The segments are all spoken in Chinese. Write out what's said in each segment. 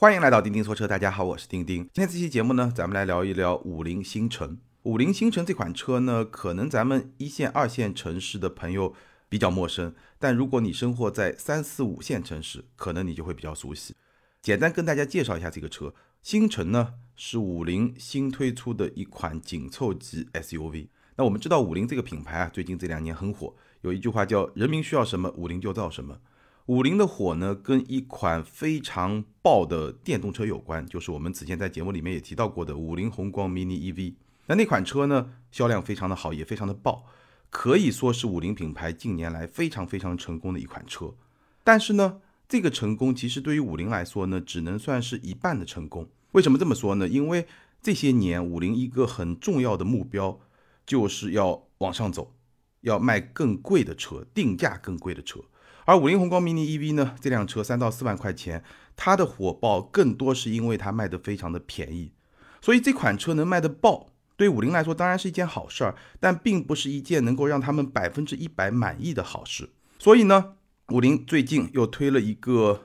欢迎来到钉钉说车，大家好，我是钉钉。今天这期节目呢，咱们来聊一聊五菱星辰。五菱星辰这款车呢，可能咱们一线、二线城市的朋友比较陌生，但如果你生活在三四五线城市，可能你就会比较熟悉。简单跟大家介绍一下这个车，星辰呢是五菱新推出的一款紧凑级 SUV。那我们知道五菱这个品牌啊，最近这两年很火，有一句话叫“人民需要什么，五菱就造什么”。五菱的火呢，跟一款非常爆的电动车有关，就是我们此前在节目里面也提到过的五菱宏光 mini EV。那那款车呢，销量非常的好，也非常的爆，可以说是五菱品牌近年来非常非常成功的一款车。但是呢，这个成功其实对于五菱来说呢，只能算是一半的成功。为什么这么说呢？因为这些年五菱一个很重要的目标就是要往上走，要卖更贵的车，定价更贵的车。而五菱宏光 mini EV 呢，这辆车三到四万块钱，它的火爆更多是因为它卖的非常的便宜，所以这款车能卖的爆，对五菱来说当然是一件好事儿，但并不是一件能够让他们百分之一百满意的好事。所以呢，五菱最近又推了一个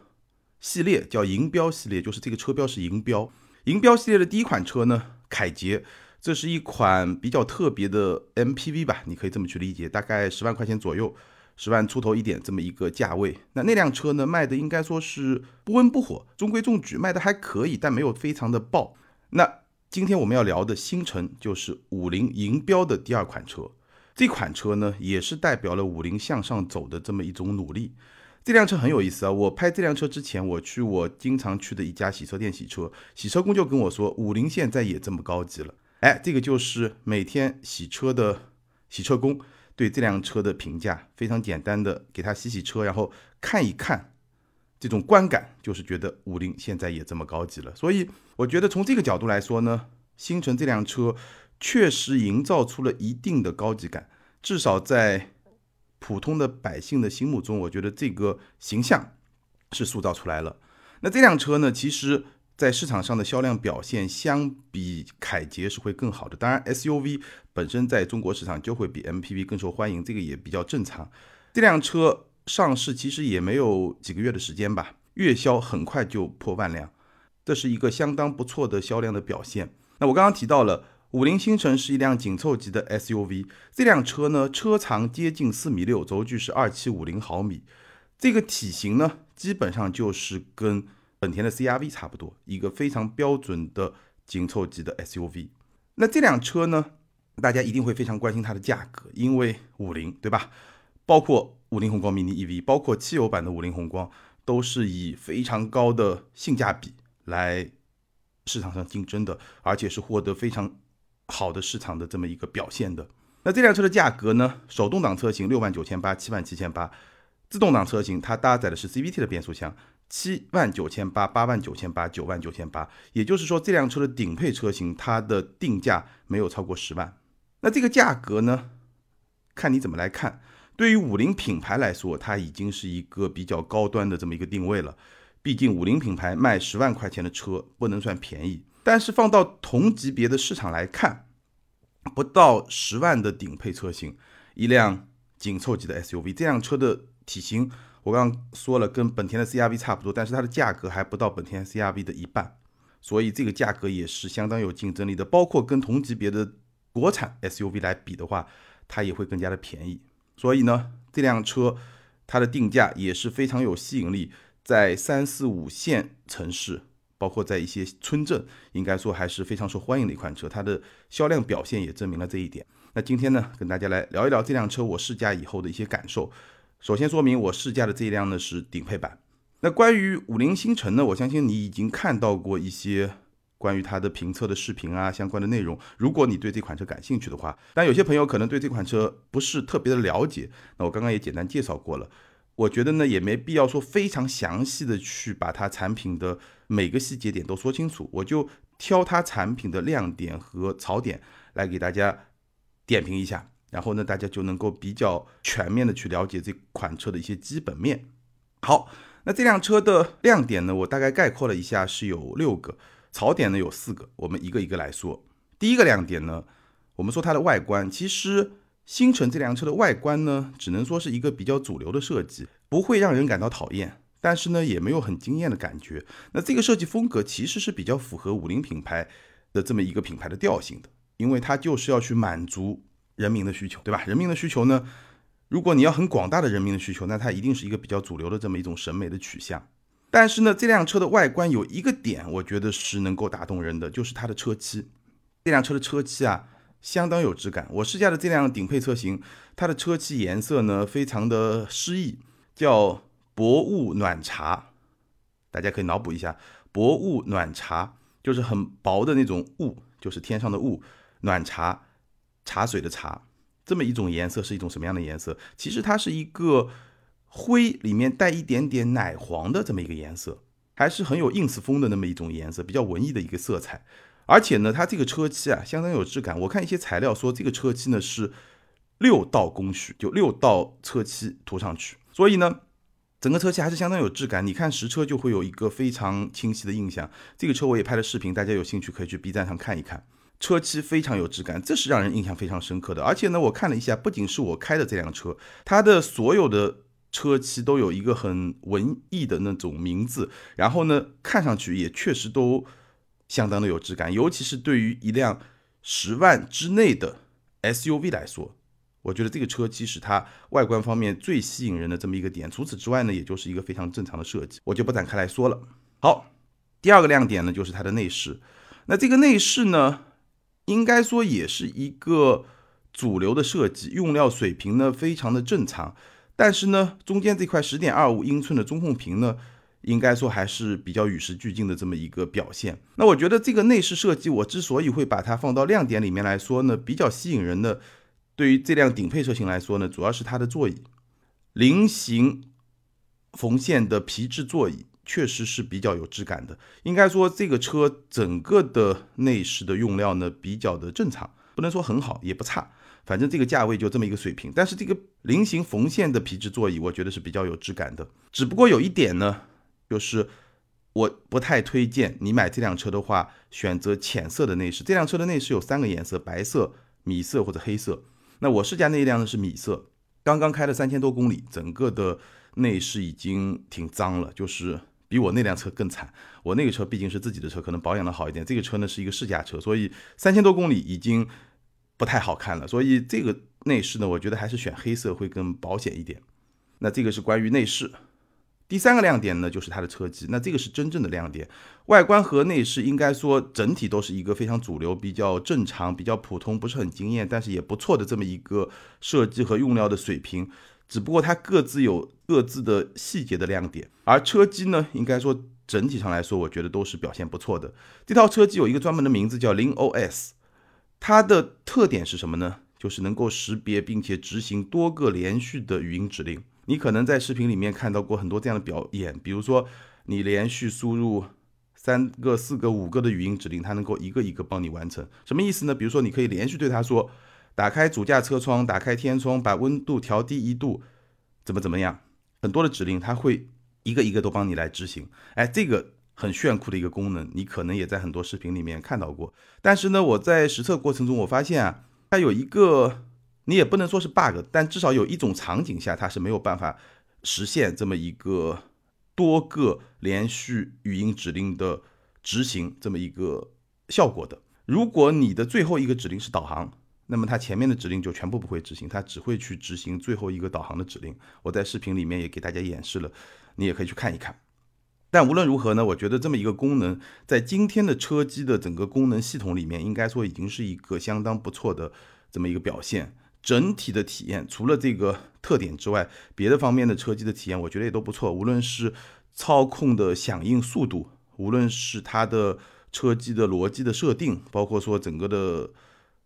系列，叫银标系列，就是这个车标是银标。银标系列的第一款车呢，凯捷，这是一款比较特别的 MPV 吧，你可以这么去理解，大概十万块钱左右。十万出头一点这么一个价位，那那辆车呢卖的应该说是不温不火，中规中矩，卖的还可以，但没有非常的爆。那今天我们要聊的星辰就是五菱银标的第二款车，这款车呢也是代表了五菱向上走的这么一种努力。这辆车很有意思啊，我拍这辆车之前，我去我经常去的一家洗车店洗车，洗车工就跟我说，五菱现在也这么高级了。哎，这个就是每天洗车的洗车工。对这辆车的评价非常简单的，给他洗洗车，然后看一看，这种观感就是觉得五菱现在也这么高级了。所以我觉得从这个角度来说呢，星辰这辆车确实营造出了一定的高级感，至少在普通的百姓的心目中，我觉得这个形象是塑造出来了。那这辆车呢，其实。在市场上的销量表现相比凯捷是会更好的。当然，SUV 本身在中国市场就会比 MPV 更受欢迎，这个也比较正常。这辆车上市其实也没有几个月的时间吧，月销很快就破万辆，这是一个相当不错的销量的表现。那我刚刚提到了五菱星辰是一辆紧凑级的 SUV，这辆车呢车长接近四米六，轴距是二七五零毫米，这个体型呢基本上就是跟。本田的 CRV 差不多，一个非常标准的紧凑级的 SUV。那这辆车呢，大家一定会非常关心它的价格，因为五菱对吧？包括五菱宏光 mini EV，包括汽油版的五菱宏光，都是以非常高的性价比来市场上竞争的，而且是获得非常好的市场的这么一个表现的。那这辆车的价格呢？手动挡车型六万九千八，七万七千八；自动挡车型它搭载的是 CVT 的变速箱。七万九千八、八万九千八、九万九千八，也就是说，这辆车的顶配车型，它的定价没有超过十万。那这个价格呢？看你怎么来看。对于五菱品牌来说，它已经是一个比较高端的这么一个定位了。毕竟五菱品牌卖十万块钱的车不能算便宜。但是放到同级别的市场来看，不到十万的顶配车型，一辆紧凑级的 SUV，这辆车的体型。我刚刚说了，跟本田的 CRV 差不多，但是它的价格还不到本田 CRV 的一半，所以这个价格也是相当有竞争力的。包括跟同级别的国产 SUV 来比的话，它也会更加的便宜。所以呢，这辆车它的定价也是非常有吸引力，在三四五线城市，包括在一些村镇，应该说还是非常受欢迎的一款车。它的销量表现也证明了这一点。那今天呢，跟大家来聊一聊这辆车我试驾以后的一些感受。首先说明，我试驾的这一辆呢是顶配版。那关于五菱星辰呢，我相信你已经看到过一些关于它的评测的视频啊，相关的内容。如果你对这款车感兴趣的话，但有些朋友可能对这款车不是特别的了解。那我刚刚也简单介绍过了。我觉得呢，也没必要说非常详细的去把它产品的每个细节点都说清楚。我就挑它产品的亮点和槽点来给大家点评一下。然后呢，大家就能够比较全面的去了解这款车的一些基本面。好，那这辆车的亮点呢，我大概概括了一下，是有六个，槽点呢有四个，我们一个一个来说。第一个亮点呢，我们说它的外观，其实星辰这辆车的外观呢，只能说是一个比较主流的设计，不会让人感到讨厌，但是呢也没有很惊艳的感觉。那这个设计风格其实是比较符合五菱品牌的这么一个品牌的调性的，因为它就是要去满足人民的需求，对吧？人民的需求呢，如果你要很广大的人民的需求，那它一定是一个比较主流的这么一种审美的取向。但是呢，这辆车的外观有一个点，我觉得是能够打动人的，就是它的车漆。这辆车的车漆啊，相当有质感。我试驾的这辆顶配车型，它的车漆颜色呢，非常的诗意，叫薄雾暖茶。大家可以脑补一下，薄雾暖茶就是很薄的那种雾，就是天上的雾，暖茶，茶水的茶，这么一种颜色是一种什么样的颜色？其实它是一个灰里面带一点点奶黄的这么一个颜色，还是很有 ins 风的那么一种颜色，比较文艺的一个色彩。而且呢，它这个车漆啊，相当有质感。我看一些材料说，这个车漆呢是六道工序，就六道车漆涂上去，所以呢，整个车漆还是相当有质感。你看实车就会有一个非常清晰的印象。这个车我也拍了视频，大家有兴趣可以去 B 站上看一看，车漆非常有质感，这是让人印象非常深刻的。而且呢，我看了一下，不仅是我开的这辆车，它的所有的车漆都有一个很文艺的那种名字，然后呢，看上去也确实都。相当的有质感，尤其是对于一辆十万之内的 SUV 来说，我觉得这个车漆是它外观方面最吸引人的这么一个点。除此之外呢，也就是一个非常正常的设计，我就不展开来说了。好，第二个亮点呢，就是它的内饰。那这个内饰呢，应该说也是一个主流的设计，用料水平呢非常的正常，但是呢，中间这块十点二五英寸的中控屏呢。应该说还是比较与时俱进的这么一个表现。那我觉得这个内饰设计，我之所以会把它放到亮点里面来说呢，比较吸引人的，对于这辆顶配车型来说呢，主要是它的座椅，菱形缝线的皮质座椅，确实是比较有质感的。应该说这个车整个的内饰的用料呢，比较的正常，不能说很好，也不差，反正这个价位就这么一个水平。但是这个菱形缝线的皮质座椅，我觉得是比较有质感的。只不过有一点呢。就是我不太推荐你买这辆车的话，选择浅色的内饰。这辆车的内饰有三个颜色：白色、米色或者黑色。那我试驾那一辆呢是米色，刚刚开了三千多公里，整个的内饰已经挺脏了，就是比我那辆车更惨。我那个车毕竟是自己的车，可能保养的好一点。这个车呢是一个试驾车，所以三千多公里已经不太好看了。所以这个内饰呢，我觉得还是选黑色会更保险一点。那这个是关于内饰。第三个亮点呢，就是它的车机，那这个是真正的亮点。外观和内饰应该说整体都是一个非常主流、比较正常、比较普通，不是很惊艳，但是也不错的这么一个设计和用料的水平。只不过它各自有各自的细节的亮点，而车机呢，应该说整体上来说，我觉得都是表现不错的。这套车机有一个专门的名字叫零 OS，它的特点是什么呢？就是能够识别并且执行多个连续的语音指令。你可能在视频里面看到过很多这样的表演，比如说你连续输入三个、四个、五个的语音指令，它能够一个一个帮你完成。什么意思呢？比如说你可以连续对它说：“打开主驾车窗，打开天窗，把温度调低一度，怎么怎么样。”很多的指令，它会一个一个都帮你来执行。哎，这个很炫酷的一个功能，你可能也在很多视频里面看到过。但是呢，我在实测过程中，我发现啊，它有一个。你也不能说是 bug，但至少有一种场景下它是没有办法实现这么一个多个连续语音指令的执行这么一个效果的。如果你的最后一个指令是导航，那么它前面的指令就全部不会执行，它只会去执行最后一个导航的指令。我在视频里面也给大家演示了，你也可以去看一看。但无论如何呢，我觉得这么一个功能在今天的车机的整个功能系统里面，应该说已经是一个相当不错的这么一个表现。整体的体验除了这个特点之外，别的方面的车机的体验，我觉得也都不错。无论是操控的响应速度，无论是它的车机的逻辑的设定，包括说整个的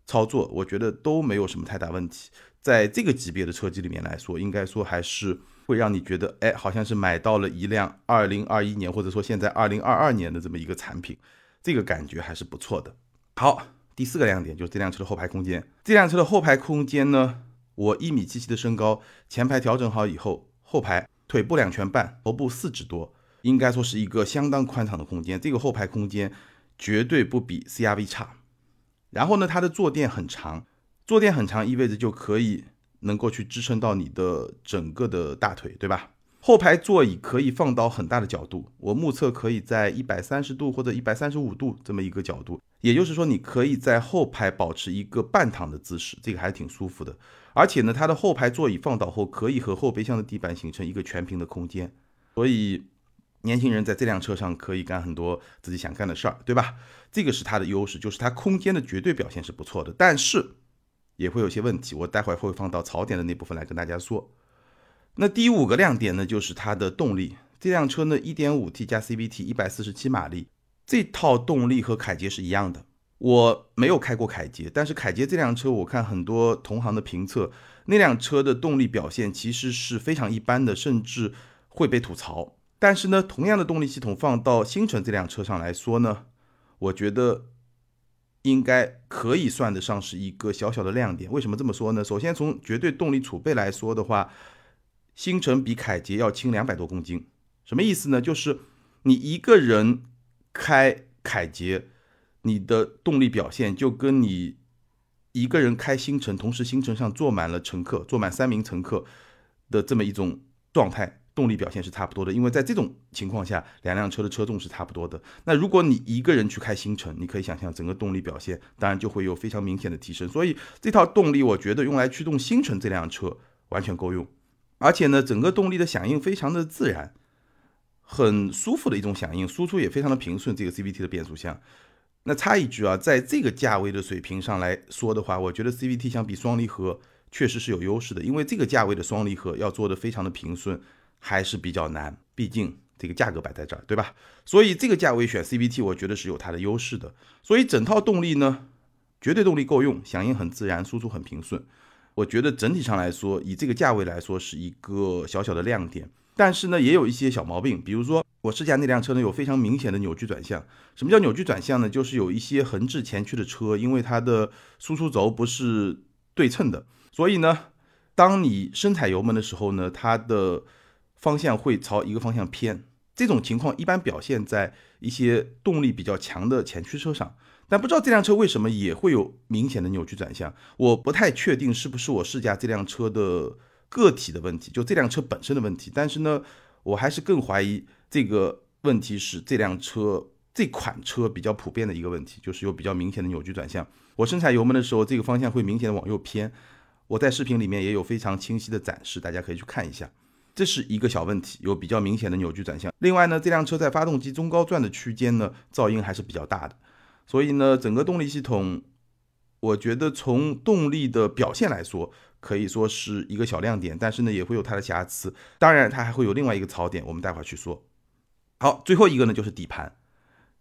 操作，我觉得都没有什么太大问题。在这个级别的车机里面来说，应该说还是会让你觉得，哎，好像是买到了一辆二零二一年或者说现在二零二二年的这么一个产品，这个感觉还是不错的。好。第四个亮点就是这辆车的后排空间。这辆车的后排空间呢，我一米七七的身高，前排调整好以后，后排腿部两拳半，头部四指多，应该说是一个相当宽敞的空间。这个后排空间绝对不比 CRV 差。然后呢，它的坐垫很长，坐垫很长意味着就可以能够去支撑到你的整个的大腿，对吧？后排座椅可以放到很大的角度，我目测可以在一百三十度或者一百三十五度这么一个角度，也就是说，你可以在后排保持一个半躺的姿势，这个还挺舒服的。而且呢，它的后排座椅放倒后，可以和后备箱的地板形成一个全平的空间，所以年轻人在这辆车上可以干很多自己想干的事儿，对吧？这个是它的优势，就是它空间的绝对表现是不错的，但是也会有些问题，我待会儿会放到槽点的那部分来跟大家说。那第五个亮点呢，就是它的动力。这辆车呢，1.5T 加 CVT，147 马力，这套动力和凯捷是一样的。我没有开过凯捷，但是凯捷这辆车，我看很多同行的评测，那辆车的动力表现其实是非常一般的，甚至会被吐槽。但是呢，同样的动力系统放到星辰这辆车上来说呢，我觉得应该可以算得上是一个小小的亮点。为什么这么说呢？首先从绝对动力储备来说的话，星辰比凯捷要轻两百多公斤，什么意思呢？就是你一个人开凯捷，你的动力表现就跟你一个人开星辰，同时星辰上坐满了乘客，坐满三名乘客的这么一种状态，动力表现是差不多的。因为在这种情况下，两辆车的车重是差不多的。那如果你一个人去开星城，你可以想象整个动力表现，当然就会有非常明显的提升。所以这套动力，我觉得用来驱动星城这辆车完全够用。而且呢，整个动力的响应非常的自然，很舒服的一种响应，输出也非常的平顺。这个 CVT 的变速箱，那插一句啊，在这个价位的水平上来说的话，我觉得 CVT 相比双离合确实是有优势的，因为这个价位的双离合要做的非常的平顺还是比较难，毕竟这个价格摆在这儿，对吧？所以这个价位选 CVT，我觉得是有它的优势的。所以整套动力呢，绝对动力够用，响应很自然，输出很平顺。我觉得整体上来说，以这个价位来说是一个小小的亮点，但是呢，也有一些小毛病。比如说，我试驾那辆车呢，有非常明显的扭矩转向。什么叫扭矩转向呢？就是有一些横置前驱的车，因为它的输出轴不是对称的，所以呢，当你深踩油门的时候呢，它的方向会朝一个方向偏。这种情况一般表现在一些动力比较强的前驱车上。但不知道这辆车为什么也会有明显的扭曲转向，我不太确定是不是我试驾这辆车的个体的问题，就这辆车本身的问题。但是呢，我还是更怀疑这个问题是这辆车这款车比较普遍的一个问题，就是有比较明显的扭曲转向。我深踩油门的时候，这个方向会明显的往右偏。我在视频里面也有非常清晰的展示，大家可以去看一下。这是一个小问题，有比较明显的扭矩转向。另外呢，这辆车在发动机中高转的区间呢，噪音还是比较大的。所以呢，整个动力系统，我觉得从动力的表现来说，可以说是一个小亮点，但是呢，也会有它的瑕疵。当然，它还会有另外一个槽点，我们待会儿去说。好，最后一个呢，就是底盘。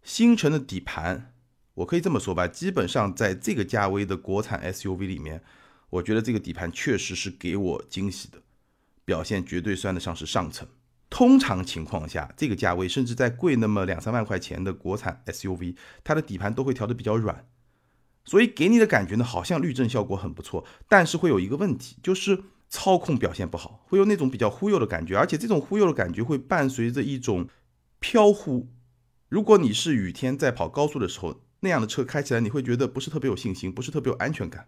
星辰的底盘，我可以这么说吧，基本上在这个价位的国产 SUV 里面，我觉得这个底盘确实是给我惊喜的，表现绝对算得上是上乘。通常情况下，这个价位甚至在贵那么两三万块钱的国产 SUV，它的底盘都会调的比较软，所以给你的感觉呢，好像滤震效果很不错，但是会有一个问题，就是操控表现不好，会有那种比较忽悠的感觉，而且这种忽悠的感觉会伴随着一种飘忽。如果你是雨天在跑高速的时候，那样的车开起来你会觉得不是特别有信心，不是特别有安全感。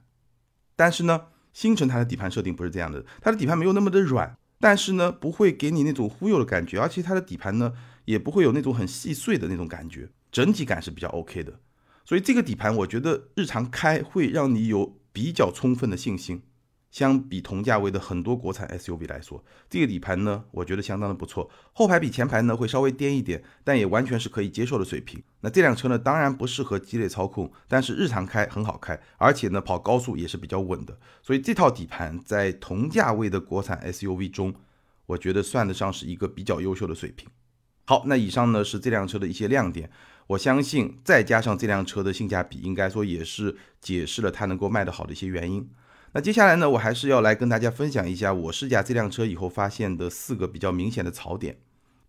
但是呢，星辰它的底盘设定不是这样的，它的底盘没有那么的软。但是呢，不会给你那种忽悠的感觉，而且它的底盘呢，也不会有那种很细碎的那种感觉，整体感是比较 OK 的。所以这个底盘，我觉得日常开会让你有比较充分的信心。相比同价位的很多国产 SUV 来说，这个底盘呢，我觉得相当的不错。后排比前排呢会稍微颠一点，但也完全是可以接受的水平。那这辆车呢，当然不适合激烈操控，但是日常开很好开，而且呢跑高速也是比较稳的。所以这套底盘在同价位的国产 SUV 中，我觉得算得上是一个比较优秀的水平。好，那以上呢是这辆车的一些亮点，我相信再加上这辆车的性价比，应该说也是解释了它能够卖得好的一些原因。那接下来呢，我还是要来跟大家分享一下我试驾这辆车以后发现的四个比较明显的槽点。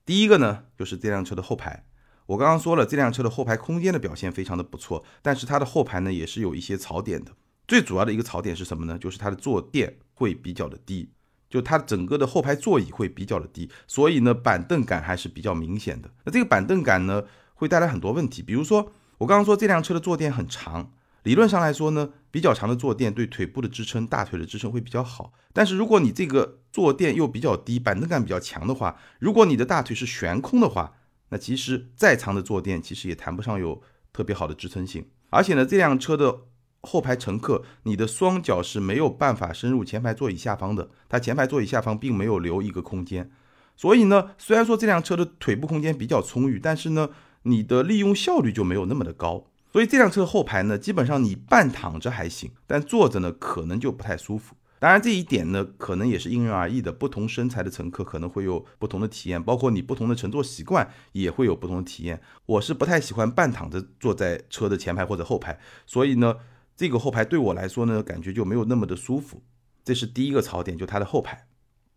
第一个呢，就是这辆车的后排。我刚刚说了，这辆车的后排空间的表现非常的不错，但是它的后排呢也是有一些槽点的。最主要的一个槽点是什么呢？就是它的坐垫会比较的低，就它整个的后排座椅会比较的低，所以呢板凳感还是比较明显的。那这个板凳感呢会带来很多问题，比如说我刚刚说这辆车的坐垫很长。理论上来说呢，比较长的坐垫对腿部的支撑、大腿的支撑会比较好。但是如果你这个坐垫又比较低，板凳感比较强的话，如果你的大腿是悬空的话，那其实再长的坐垫其实也谈不上有特别好的支撑性。而且呢，这辆车的后排乘客，你的双脚是没有办法深入前排座椅下方的，它前排座椅下方并没有留一个空间。所以呢，虽然说这辆车的腿部空间比较充裕，但是呢，你的利用效率就没有那么的高。所以这辆车后排呢，基本上你半躺着还行，但坐着呢可能就不太舒服。当然这一点呢，可能也是因人而异的，不同身材的乘客可能会有不同的体验，包括你不同的乘坐习惯也会有不同的体验。我是不太喜欢半躺着坐在车的前排或者后排，所以呢，这个后排对我来说呢，感觉就没有那么的舒服。这是第一个槽点，就它的后排，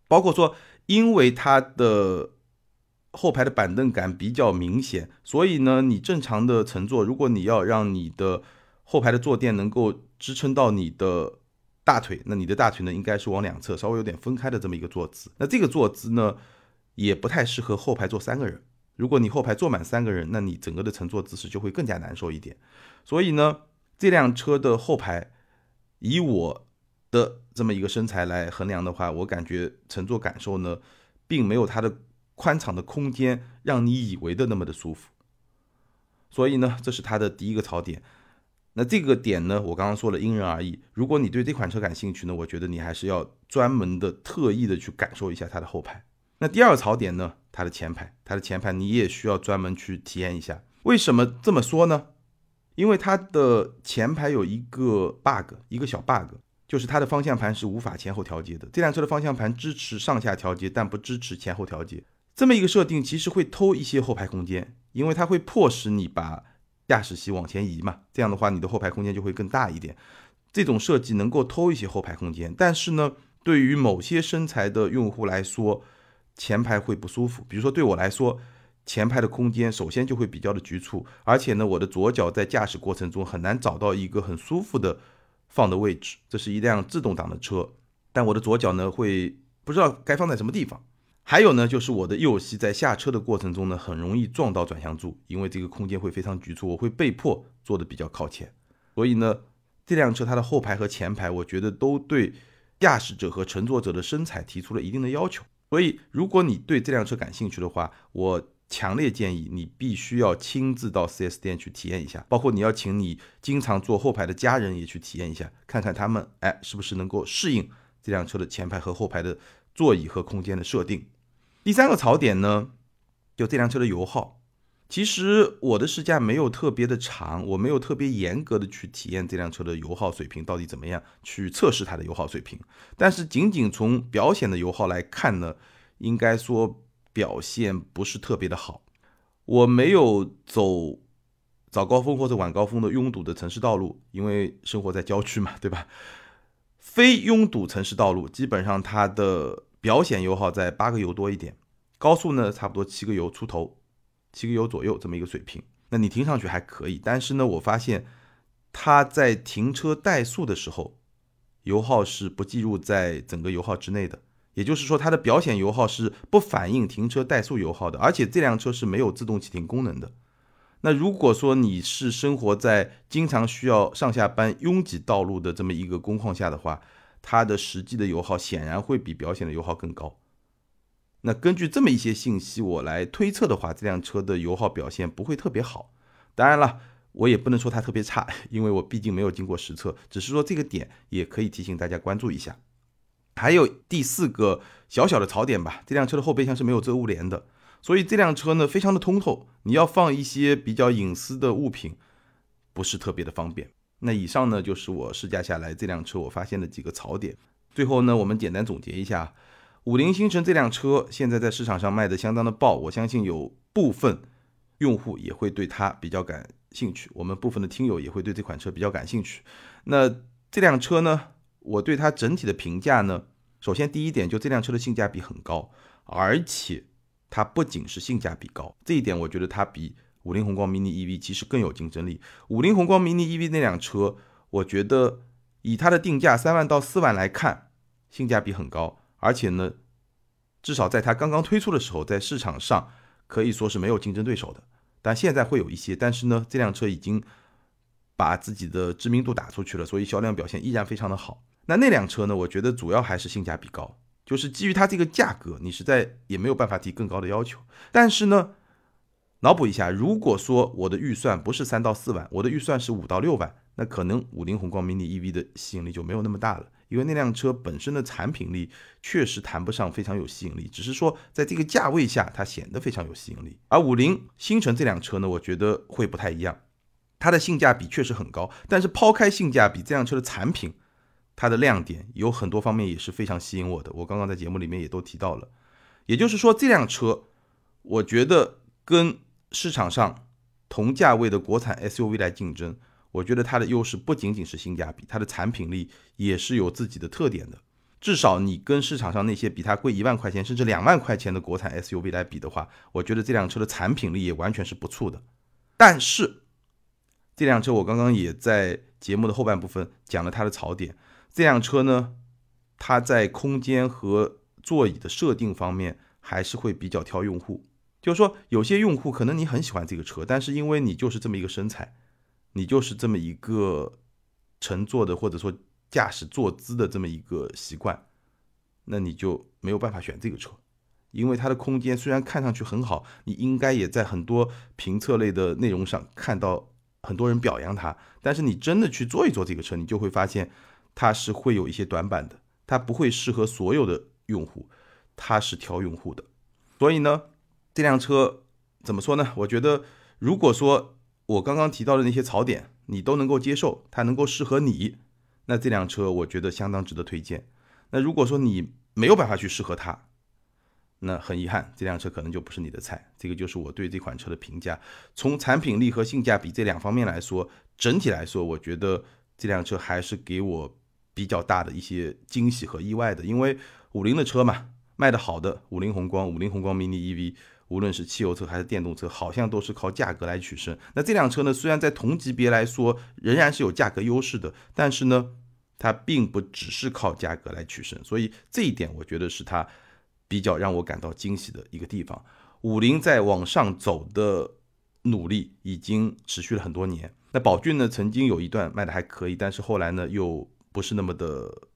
包括说因为它的。后排的板凳感比较明显，所以呢，你正常的乘坐，如果你要让你的后排的坐垫能够支撑到你的大腿，那你的大腿呢应该是往两侧稍微有点分开的这么一个坐姿。那这个坐姿呢，也不太适合后排坐三个人。如果你后排坐满三个人，那你整个的乘坐姿势就会更加难受一点。所以呢，这辆车的后排，以我的这么一个身材来衡量的话，我感觉乘坐感受呢，并没有它的。宽敞的空间让你以为的那么的舒服，所以呢，这是它的第一个槽点。那这个点呢，我刚刚说了，因人而异。如果你对这款车感兴趣呢，我觉得你还是要专门的、特意的去感受一下它的后排。那第二个槽点呢，它的前排，它的前排你也需要专门去体验一下。为什么这么说呢？因为它的前排有一个 bug，一个小 bug。就是它的方向盘是无法前后调节的。这辆车的方向盘支持上下调节，但不支持前后调节。这么一个设定其实会偷一些后排空间，因为它会迫使你把驾驶席往前移嘛。这样的话，你的后排空间就会更大一点。这种设计能够偷一些后排空间，但是呢，对于某些身材的用户来说，前排会不舒服。比如说对我来说，前排的空间首先就会比较的局促，而且呢，我的左脚在驾驶过程中很难找到一个很舒服的放的位置。这是一辆自动挡的车，但我的左脚呢会不知道该放在什么地方。还有呢，就是我的右膝在下车的过程中呢，很容易撞到转向柱，因为这个空间会非常局促，我会被迫坐的比较靠前。所以呢，这辆车它的后排和前排，我觉得都对驾驶者和乘坐者的身材提出了一定的要求。所以，如果你对这辆车感兴趣的话，我强烈建议你必须要亲自到 4S 店去体验一下，包括你要请你经常坐后排的家人也去体验一下，看看他们哎是不是能够适应这辆车的前排和后排的座椅和空间的设定。第三个槽点呢，就这辆车的油耗。其实我的试驾没有特别的长，我没有特别严格的去体验这辆车的油耗水平到底怎么样，去测试它的油耗水平。但是仅仅从表显的油耗来看呢，应该说表现不是特别的好。我没有走早高峰或者晚高峰的拥堵的城市道路，因为生活在郊区嘛，对吧？非拥堵城市道路，基本上它的。表显油耗在八个油多一点，高速呢差不多七个油出头，七个油左右这么一个水平。那你听上去还可以，但是呢，我发现它在停车怠速的时候，油耗是不计入在整个油耗之内的。也就是说，它的表显油耗是不反映停车怠速油耗的，而且这辆车是没有自动启停功能的。那如果说你是生活在经常需要上下班拥挤道路的这么一个工况下的话，它的实际的油耗显然会比表显的油耗更高。那根据这么一些信息，我来推测的话，这辆车的油耗表现不会特别好。当然了，我也不能说它特别差，因为我毕竟没有经过实测。只是说这个点也可以提醒大家关注一下。还有第四个小小的槽点吧，这辆车的后备箱是没有遮物帘的，所以这辆车呢非常的通透，你要放一些比较隐私的物品，不是特别的方便。那以上呢，就是我试驾下来这辆车我发现的几个槽点。最后呢，我们简单总结一下，五菱星辰这辆车现在在市场上卖的相当的爆，我相信有部分用户也会对它比较感兴趣，我们部分的听友也会对这款车比较感兴趣。那这辆车呢，我对它整体的评价呢，首先第一点就这辆车的性价比很高，而且它不仅是性价比高，这一点我觉得它比。五菱宏光 mini EV 其实更有竞争力。五菱宏光 mini EV 那辆车，我觉得以它的定价三万到四万来看，性价比很高，而且呢，至少在它刚刚推出的时候，在市场上可以说是没有竞争对手的。但现在会有一些，但是呢，这辆车已经把自己的知名度打出去了，所以销量表现依然非常的好。那那辆车呢？我觉得主要还是性价比高，就是基于它这个价格，你实在也没有办法提更高的要求。但是呢，脑补一下，如果说我的预算不是三到四万，我的预算是五到六万，那可能五菱宏光 mini EV 的吸引力就没有那么大了，因为那辆车本身的产品力确实谈不上非常有吸引力，只是说在这个价位下它显得非常有吸引力。而五菱星辰这辆车呢，我觉得会不太一样。它的性价比确实很高，但是抛开性价比，这辆车的产品，它的亮点有很多方面也是非常吸引我的。我刚刚在节目里面也都提到了，也就是说，这辆车，我觉得跟市场上同价位的国产 SUV 来竞争，我觉得它的优势不仅仅是性价比，它的产品力也是有自己的特点的。至少你跟市场上那些比它贵一万块钱甚至两万块钱的国产 SUV 来比的话，我觉得这辆车的产品力也完全是不错的。但是，这辆车我刚刚也在节目的后半部分讲了它的槽点。这辆车呢，它在空间和座椅的设定方面还是会比较挑用户。就是说，有些用户可能你很喜欢这个车，但是因为你就是这么一个身材，你就是这么一个乘坐的或者说驾驶坐姿的这么一个习惯，那你就没有办法选这个车。因为它的空间虽然看上去很好，你应该也在很多评测类的内容上看到。很多人表扬它，但是你真的去坐一坐这个车，你就会发现它是会有一些短板的，它不会适合所有的用户，它是挑用户的。所以呢，这辆车怎么说呢？我觉得，如果说我刚刚提到的那些槽点你都能够接受，它能够适合你，那这辆车我觉得相当值得推荐。那如果说你没有办法去适合它，那很遗憾，这辆车可能就不是你的菜。这个就是我对这款车的评价。从产品力和性价比这两方面来说，整体来说，我觉得这辆车还是给我比较大的一些惊喜和意外的。因为五菱的车嘛，卖的好的，五菱宏光、五菱宏光 mini EV，无论是汽油车还是电动车，好像都是靠价格来取胜。那这辆车呢，虽然在同级别来说仍然是有价格优势的，但是呢，它并不只是靠价格来取胜。所以这一点，我觉得是它。比较让我感到惊喜的一个地方，五菱在往上走的努力已经持续了很多年。那宝骏呢，曾经有一段卖的还可以，但是后来呢，又不是那么的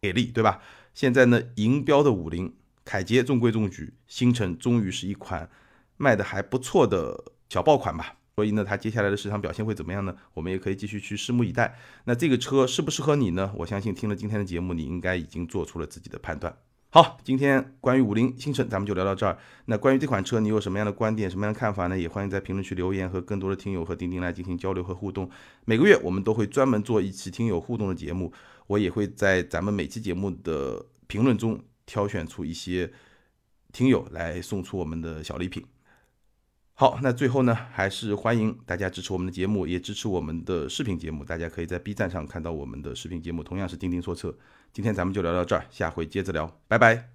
给力，对吧？现在呢，银标的五菱、凯捷中规中矩，星辰终于是一款卖的还不错的小爆款吧。所以呢，它接下来的市场表现会怎么样呢？我们也可以继续去拭目以待。那这个车适不适合你呢？我相信听了今天的节目，你应该已经做出了自己的判断。好，今天关于五菱星辰，咱们就聊到这儿。那关于这款车，你有什么样的观点、什么样的看法呢？也欢迎在评论区留言，和更多的听友和钉钉来进行交流和互动。每个月我们都会专门做一期听友互动的节目，我也会在咱们每期节目的评论中挑选出一些听友来送出我们的小礼品。好，那最后呢，还是欢迎大家支持我们的节目，也支持我们的视频节目。大家可以在 B 站上看到我们的视频节目，同样是钉钉说车。今天咱们就聊到这儿，下回接着聊，拜拜。